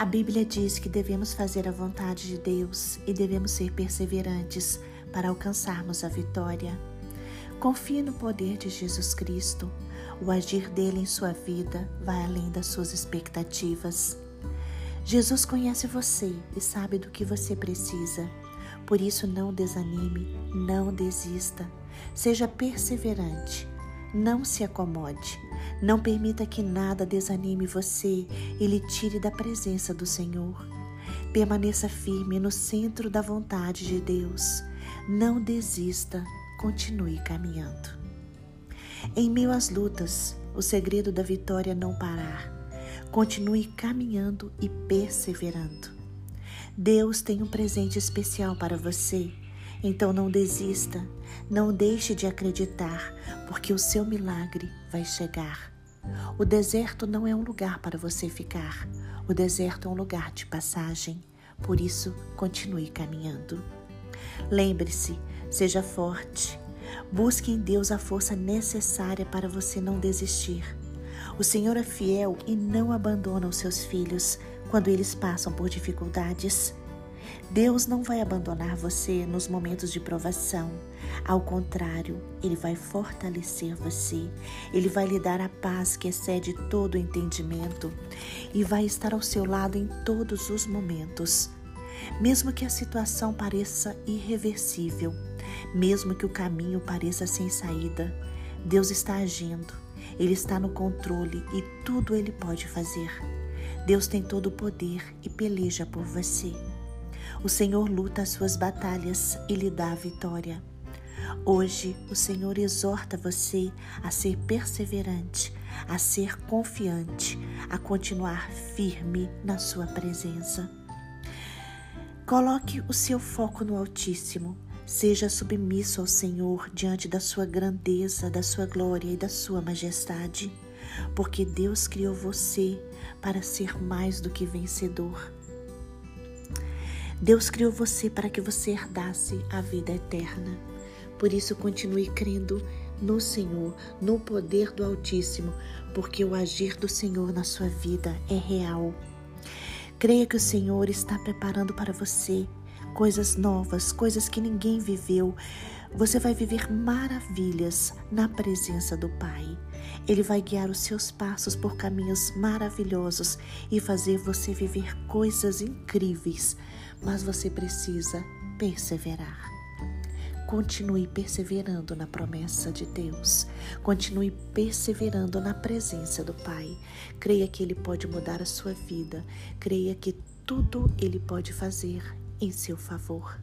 A Bíblia diz que devemos fazer a vontade de Deus e devemos ser perseverantes para alcançarmos a vitória. Confie no poder de Jesus Cristo. O agir dele em sua vida vai além das suas expectativas. Jesus conhece você e sabe do que você precisa. Por isso, não desanime, não desista. Seja perseverante. Não se acomode. Não permita que nada desanime você e lhe tire da presença do Senhor. Permaneça firme no centro da vontade de Deus. Não desista, continue caminhando. Em meio às lutas, o segredo da vitória é não parar. Continue caminhando e perseverando. Deus tem um presente especial para você então não desista, não deixe de acreditar, porque o seu milagre vai chegar. O deserto não é um lugar para você ficar, o deserto é um lugar de passagem. Por isso, continue caminhando. Lembre-se, seja forte. Busque em Deus a força necessária para você não desistir. O Senhor é fiel e não abandona os seus filhos quando eles passam por dificuldades. Deus não vai abandonar você nos momentos de provação. Ao contrário, Ele vai fortalecer você. Ele vai lhe dar a paz que excede todo o entendimento e vai estar ao seu lado em todos os momentos. Mesmo que a situação pareça irreversível, mesmo que o caminho pareça sem saída, Deus está agindo. Ele está no controle e tudo ele pode fazer. Deus tem todo o poder e peleja por você. O Senhor luta as suas batalhas e lhe dá a vitória. Hoje, o Senhor exorta você a ser perseverante, a ser confiante, a continuar firme na sua presença. Coloque o seu foco no Altíssimo. Seja submisso ao Senhor diante da sua grandeza, da sua glória e da sua majestade, porque Deus criou você para ser mais do que vencedor. Deus criou você para que você herdasse a vida eterna. Por isso, continue crendo no Senhor, no poder do Altíssimo, porque o agir do Senhor na sua vida é real. Creia que o Senhor está preparando para você coisas novas, coisas que ninguém viveu. Você vai viver maravilhas na presença do Pai. Ele vai guiar os seus passos por caminhos maravilhosos e fazer você viver coisas incríveis mas você precisa perseverar. Continue perseverando na promessa de Deus. Continue perseverando na presença do Pai. Creia que Ele pode mudar a sua vida. Creia que tudo Ele pode fazer em seu favor.